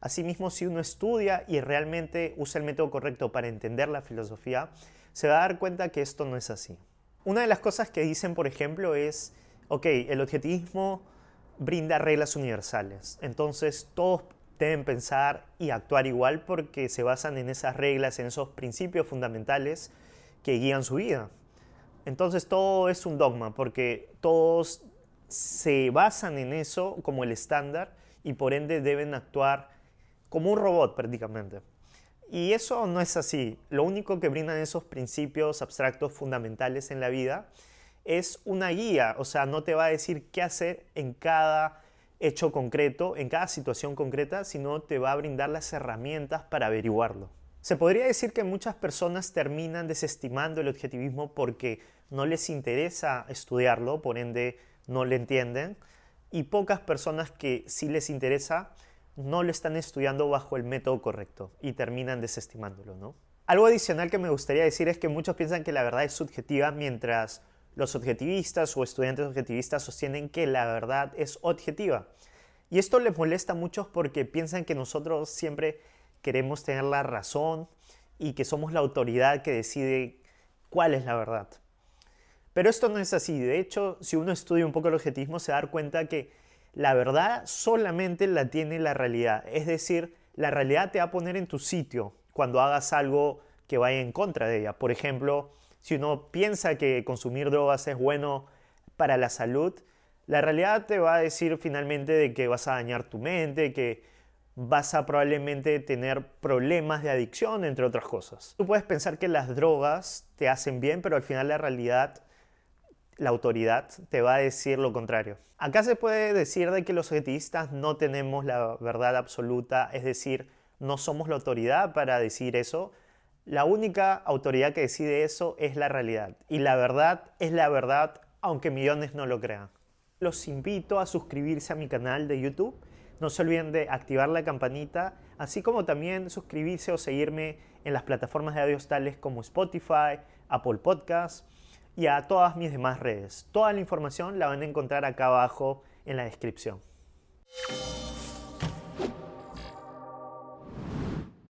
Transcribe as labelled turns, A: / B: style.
A: Asimismo, si uno estudia y realmente usa el método correcto para entender la filosofía, se va a dar cuenta que esto no es así. Una de las cosas que dicen, por ejemplo, es, ok, el objetivismo brinda reglas universales. Entonces, todos deben pensar y actuar igual porque se basan en esas reglas, en esos principios fundamentales que guían su vida. Entonces todo es un dogma porque todos se basan en eso como el estándar y por ende deben actuar como un robot prácticamente. Y eso no es así. Lo único que brindan esos principios abstractos fundamentales en la vida es una guía, o sea, no te va a decir qué hacer en cada hecho concreto, en cada situación concreta, sino te va a brindar las herramientas para averiguarlo. Se podría decir que muchas personas terminan desestimando el objetivismo porque no les interesa estudiarlo, por ende no le entienden, y pocas personas que sí les interesa no lo están estudiando bajo el método correcto y terminan desestimándolo, ¿no? Algo adicional que me gustaría decir es que muchos piensan que la verdad es subjetiva mientras los objetivistas o estudiantes objetivistas sostienen que la verdad es objetiva. Y esto les molesta a muchos porque piensan que nosotros siempre queremos tener la razón y que somos la autoridad que decide cuál es la verdad. Pero esto no es así. De hecho, si uno estudia un poco el objetivismo, se da cuenta que la verdad solamente la tiene la realidad. Es decir, la realidad te va a poner en tu sitio cuando hagas algo que vaya en contra de ella. Por ejemplo, si uno piensa que consumir drogas es bueno para la salud, la realidad te va a decir finalmente de que vas a dañar tu mente, que vas a probablemente tener problemas de adicción, entre otras cosas. Tú puedes pensar que las drogas te hacen bien, pero al final la realidad, la autoridad, te va a decir lo contrario. Acá se puede decir de que los objetivistas no tenemos la verdad absoluta, es decir, no somos la autoridad para decir eso, la única autoridad que decide eso es la realidad. Y la verdad es la verdad, aunque millones no lo crean. Los invito a suscribirse a mi canal de YouTube. No se olviden de activar la campanita, así como también suscribirse o seguirme en las plataformas de audios tales como Spotify, Apple Podcasts y a todas mis demás redes. Toda la información la van a encontrar acá abajo en la descripción.